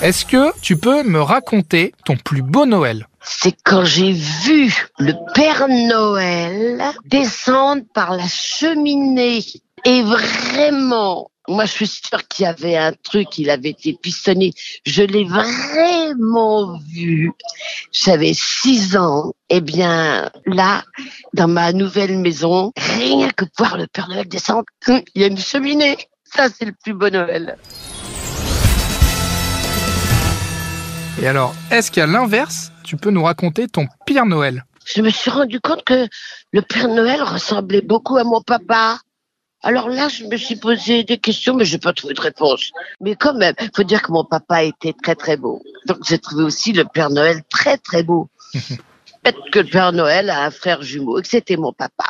Est-ce que tu peux me raconter ton plus beau Noël? C'est quand j'ai vu le Père Noël descendre par la cheminée. Et vraiment, moi je suis sûre qu'il y avait un truc, il avait été pistonné. Je l'ai vraiment vu. J'avais six ans. Eh bien, là, dans ma nouvelle maison, rien que voir le Père Noël descendre, hum, il y a une cheminée. Ça, c'est le plus beau Noël. Et alors, est-ce qu'à l'inverse, tu peux nous raconter ton pire Noël? Je me suis rendu compte que le Père Noël ressemblait beaucoup à mon papa. Alors là, je me suis posé des questions, mais je n'ai pas trouvé de réponse. Mais quand même, il faut dire que mon papa était très très beau. Donc j'ai trouvé aussi le Père Noël très très beau. Peut-être que le Père Noël a un frère jumeau et que c'était mon papa.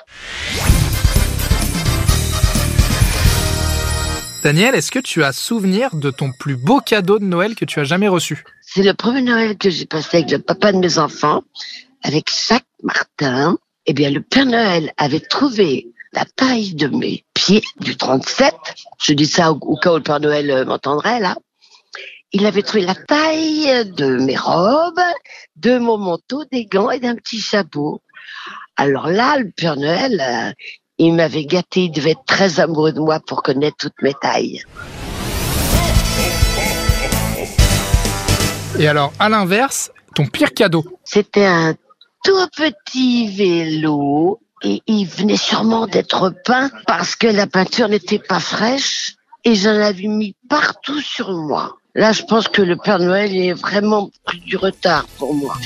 Daniel, est-ce que tu as souvenir de ton plus beau cadeau de Noël que tu as jamais reçu? C'est le premier Noël que j'ai passé avec le papa de mes enfants, avec Jacques Martin. Eh bien, le Père Noël avait trouvé la taille de mes pieds du 37. Je dis ça au, au cas où le Père Noël euh, m'entendrait, là. Il avait trouvé la taille de mes robes, de mon manteau, des gants et d'un petit chapeau. Alors là, le Père Noël, euh, il m'avait gâté, il devait être très amoureux de moi pour connaître toutes mes tailles. Et alors, à l'inverse, ton pire cadeau C'était un tout petit vélo et il venait sûrement d'être peint parce que la peinture n'était pas fraîche et j'en avais mis partout sur moi. Là, je pense que le Père Noël est vraiment pris du retard pour moi.